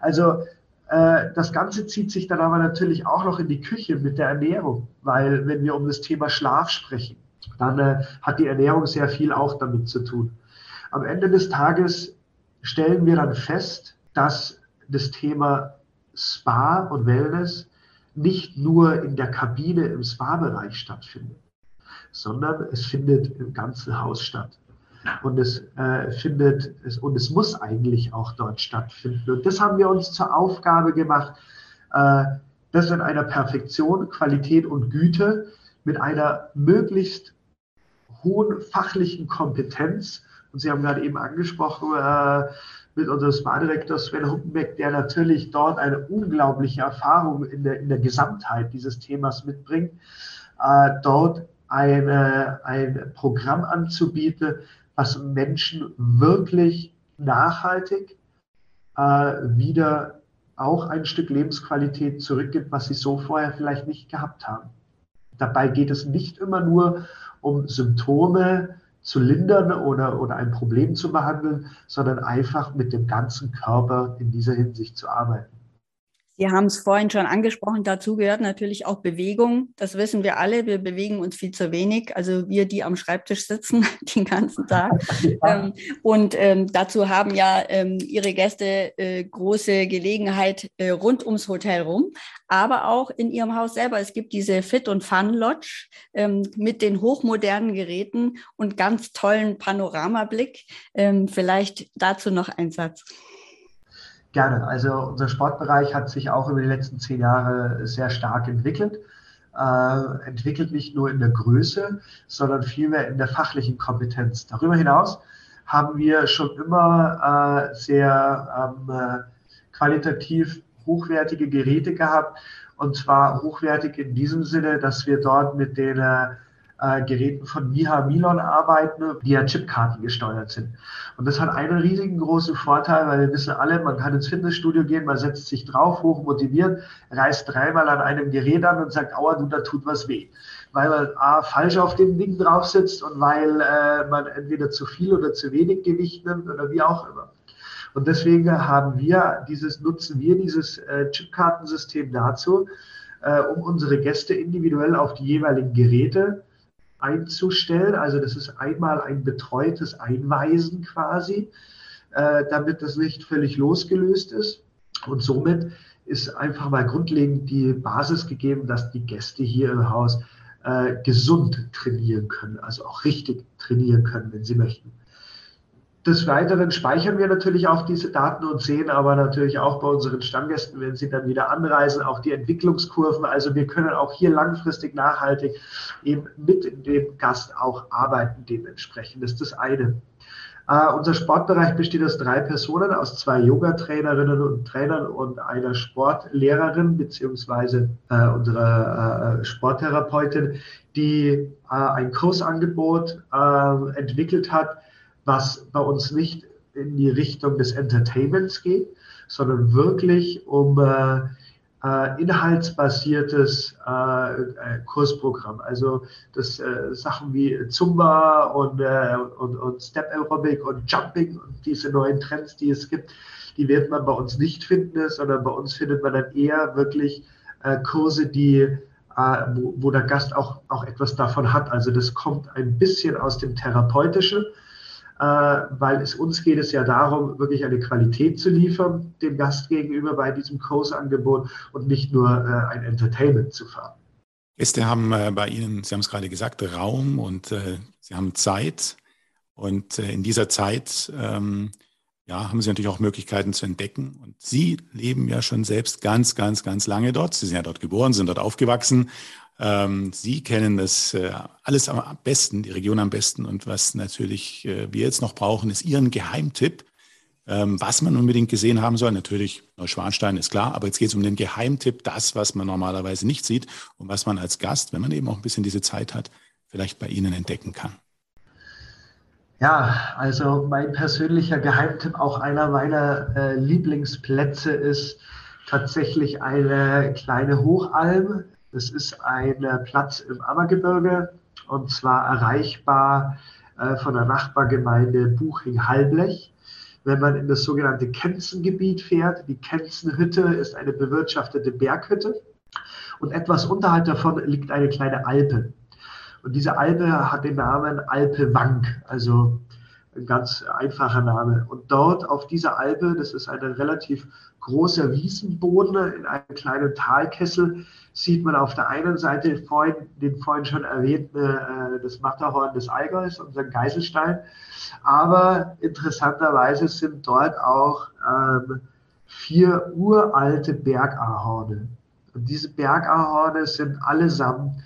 Also äh, das Ganze zieht sich dann aber natürlich auch noch in die Küche mit der Ernährung, weil wenn wir um das Thema Schlaf sprechen, dann äh, hat die Ernährung sehr viel auch damit zu tun. Am Ende des Tages stellen wir dann fest, dass das Thema Spa und Wellness nicht nur in der Kabine im Spa-Bereich stattfindet, sondern es findet im ganzen Haus statt. Und es äh, findet es, und es muss eigentlich auch dort stattfinden. Und das haben wir uns zur Aufgabe gemacht, äh, das in einer Perfektion, Qualität und Güte mit einer möglichst hohen fachlichen Kompetenz und Sie haben gerade eben angesprochen, äh, mit unserem Spa-Direktor Sven Huppenbeck, der natürlich dort eine unglaubliche Erfahrung in der, in der Gesamtheit dieses Themas mitbringt, äh, dort eine, ein Programm anzubieten, was Menschen wirklich nachhaltig äh, wieder auch ein Stück Lebensqualität zurückgibt, was sie so vorher vielleicht nicht gehabt haben. Dabei geht es nicht immer nur um Symptome, zu lindern oder, oder ein Problem zu behandeln, sondern einfach mit dem ganzen Körper in dieser Hinsicht zu arbeiten. Sie haben es vorhin schon angesprochen, dazu gehört natürlich auch Bewegung. Das wissen wir alle, wir bewegen uns viel zu wenig. Also wir, die am Schreibtisch sitzen den ganzen Tag. Ja. Ähm, und ähm, dazu haben ja ähm, Ihre Gäste äh, große Gelegenheit äh, rund ums Hotel rum, aber auch in Ihrem Haus selber. Es gibt diese Fit und Fun Lodge ähm, mit den hochmodernen Geräten und ganz tollen Panoramablick. Ähm, vielleicht dazu noch ein Satz. Gerne. Also unser Sportbereich hat sich auch über die letzten zehn Jahre sehr stark entwickelt. Äh, entwickelt nicht nur in der Größe, sondern vielmehr in der fachlichen Kompetenz. Darüber hinaus haben wir schon immer äh, sehr ähm, äh, qualitativ hochwertige Geräte gehabt. Und zwar hochwertig in diesem Sinne, dass wir dort mit den äh, äh, Geräten von Miha Milon arbeiten, die ja Chipkarten gesteuert sind. Und das hat einen riesigen großen Vorteil, weil wir wissen alle, man kann ins Fitnessstudio gehen, man setzt sich drauf, hoch motiviert, reißt dreimal an einem Gerät an und sagt, aua, du, da tut was weh. Weil man A, falsch auf dem Ding drauf sitzt und weil äh, man entweder zu viel oder zu wenig Gewicht nimmt oder wie auch immer. Und deswegen haben wir dieses, nutzen wir dieses äh, Chipkartensystem dazu, äh, um unsere Gäste individuell auf die jeweiligen Geräte einzustellen. Also das ist einmal ein betreutes Einweisen quasi, äh, damit das nicht völlig losgelöst ist. Und somit ist einfach mal grundlegend die Basis gegeben, dass die Gäste hier im Haus äh, gesund trainieren können, also auch richtig trainieren können, wenn sie möchten. Des Weiteren speichern wir natürlich auch diese Daten und sehen aber natürlich auch bei unseren Stammgästen, wenn sie dann wieder anreisen, auch die Entwicklungskurven. Also wir können auch hier langfristig nachhaltig eben mit dem Gast auch arbeiten dementsprechend. Das ist das eine. Uh, unser Sportbereich besteht aus drei Personen, aus zwei Yoga-Trainerinnen und Trainern und einer Sportlehrerin beziehungsweise uh, unserer uh, Sporttherapeutin, die ein Kursangebot entwickelt hat, was bei uns nicht in die Richtung des Entertainments geht, sondern wirklich um äh, äh, inhaltsbasiertes äh, äh, Kursprogramm. Also das äh, Sachen wie Zumba und, äh, und, und Step Aerobic und Jumping und diese neuen Trends, die es gibt, die wird man bei uns nicht finden, sondern bei uns findet man dann eher wirklich Kurse, die wo, der Gast auch, auch etwas davon hat. Also das kommt ein bisschen aus dem Therapeutischen, weil es uns geht es ja darum, wirklich eine Qualität zu liefern dem Gast gegenüber bei diesem Kursangebot und nicht nur äh, ein Entertainment zu fahren. Gäste haben äh, bei Ihnen, Sie haben es gerade gesagt, Raum und Sie haben Zeit. Und in dieser Zeit ähm, ja, haben Sie natürlich auch Möglichkeiten zu entdecken. Und Sie leben ja schon selbst ganz, ganz, ganz lange dort. Sie sind ja dort geboren, sind dort aufgewachsen ähm, Sie kennen das äh, alles am besten, die Region am besten. Und was natürlich äh, wir jetzt noch brauchen, ist Ihren Geheimtipp, ähm, was man unbedingt gesehen haben soll. Natürlich, Neuschwanstein ist klar, aber jetzt geht es um den Geheimtipp, das, was man normalerweise nicht sieht und was man als Gast, wenn man eben auch ein bisschen diese Zeit hat, vielleicht bei Ihnen entdecken kann. Ja, also mein persönlicher Geheimtipp, auch einer meiner äh, Lieblingsplätze ist tatsächlich eine kleine Hochalm es ist ein Platz im Ammergebirge und zwar erreichbar äh, von der Nachbargemeinde Buching-Halblech. Wenn man in das sogenannte Kenzengebiet fährt, die Kenzenhütte ist eine bewirtschaftete Berghütte und etwas unterhalb davon liegt eine kleine Alpe. Und diese Alpe hat den Namen Alpe Wank, also ein ganz einfacher Name. Und dort auf dieser Alpe, das ist ein relativ großer Wiesenboden in einem kleinen Talkessel, sieht man auf der einen Seite vorhin, den vorhin schon erwähnten, äh, das Matterhorn des Allgäus, unseren Geiselstein. Aber interessanterweise sind dort auch ähm, vier uralte Bergahorne. Und diese Bergahorne sind allesamt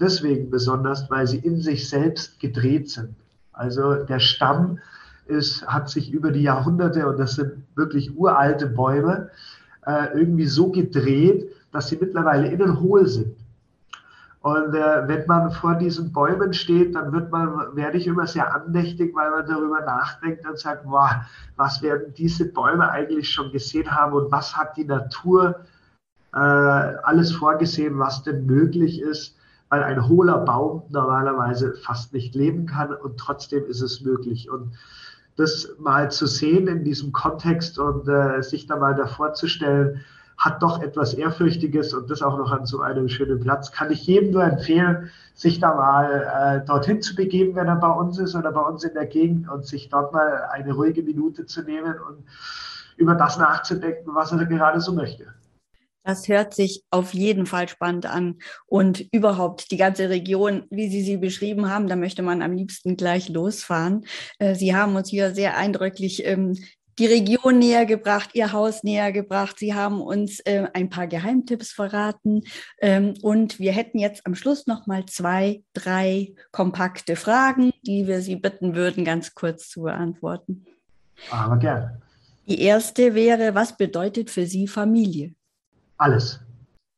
deswegen besonders, weil sie in sich selbst gedreht sind. Also der Stamm ist, hat sich über die Jahrhunderte, und das sind wirklich uralte Bäume, äh, irgendwie so gedreht, dass sie mittlerweile innen hohl sind. Und äh, wenn man vor diesen Bäumen steht, dann wird man, werde ich immer sehr andächtig, weil man darüber nachdenkt und sagt, wow, was werden diese Bäume eigentlich schon gesehen haben und was hat die Natur äh, alles vorgesehen, was denn möglich ist, weil ein hohler Baum normalerweise fast nicht leben kann und trotzdem ist es möglich. Und das mal zu sehen in diesem Kontext und äh, sich da mal davor zu stellen, hat doch etwas Ehrfürchtiges und das auch noch an so einem schönen Platz. Kann ich jedem nur empfehlen, sich da mal äh, dorthin zu begeben, wenn er bei uns ist oder bei uns in der Gegend und sich dort mal eine ruhige Minute zu nehmen und über das nachzudenken, was er gerade so möchte. Das hört sich auf jeden Fall spannend an. Und überhaupt die ganze Region, wie Sie sie beschrieben haben, da möchte man am liebsten gleich losfahren. Äh, sie haben uns hier sehr eindrücklich ähm, die Region näher gebracht, ihr Haus näher gebracht. Sie haben uns äh, ein paar Geheimtipps verraten. Ähm, und wir hätten jetzt am Schluss noch mal zwei, drei kompakte Fragen, die wir Sie bitten würden, ganz kurz zu beantworten. Aber gerne. Die erste wäre, was bedeutet für Sie Familie? Alles.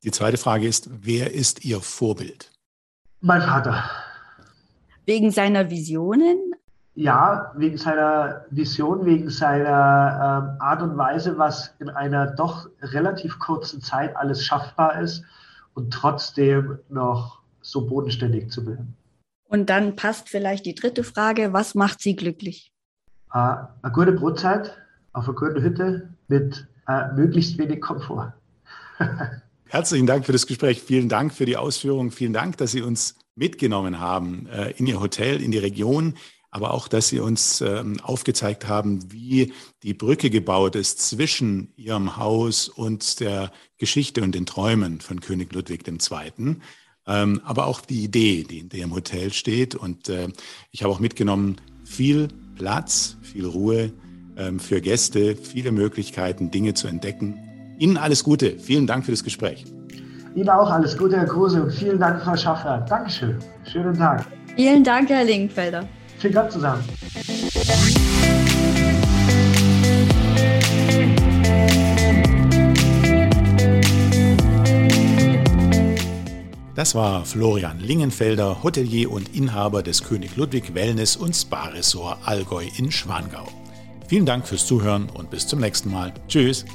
Die zweite Frage ist, wer ist Ihr Vorbild? Mein Vater. Wegen seiner Visionen, ja, wegen seiner Vision, wegen seiner ähm, Art und Weise, was in einer doch relativ kurzen Zeit alles schaffbar ist und trotzdem noch so bodenständig zu bleiben. Und dann passt vielleicht die dritte Frage, was macht Sie glücklich? Äh, eine gute Brotzeit auf einer guten Hütte mit äh, möglichst wenig Komfort. Herzlichen Dank für das Gespräch. Vielen Dank für die Ausführungen. Vielen Dank, dass Sie uns mitgenommen haben äh, in Ihr Hotel, in die Region aber auch, dass Sie uns ähm, aufgezeigt haben, wie die Brücke gebaut ist zwischen Ihrem Haus und der Geschichte und den Träumen von König Ludwig II. Ähm, aber auch die Idee, die in dem Hotel steht. Und äh, ich habe auch mitgenommen, viel Platz, viel Ruhe ähm, für Gäste, viele Möglichkeiten, Dinge zu entdecken. Ihnen alles Gute. Vielen Dank für das Gespräch. Ihnen auch alles Gute, Herr Kruse, und vielen Dank, Frau Schaffer. Dankeschön. Schönen Tag. Vielen Dank, Herr Linkfelder. Viel Glück zusammen. Das war Florian Lingenfelder, Hotelier und Inhaber des König Ludwig Wellness und Spa Resort Allgäu in Schwangau. Vielen Dank fürs Zuhören und bis zum nächsten Mal. Tschüss.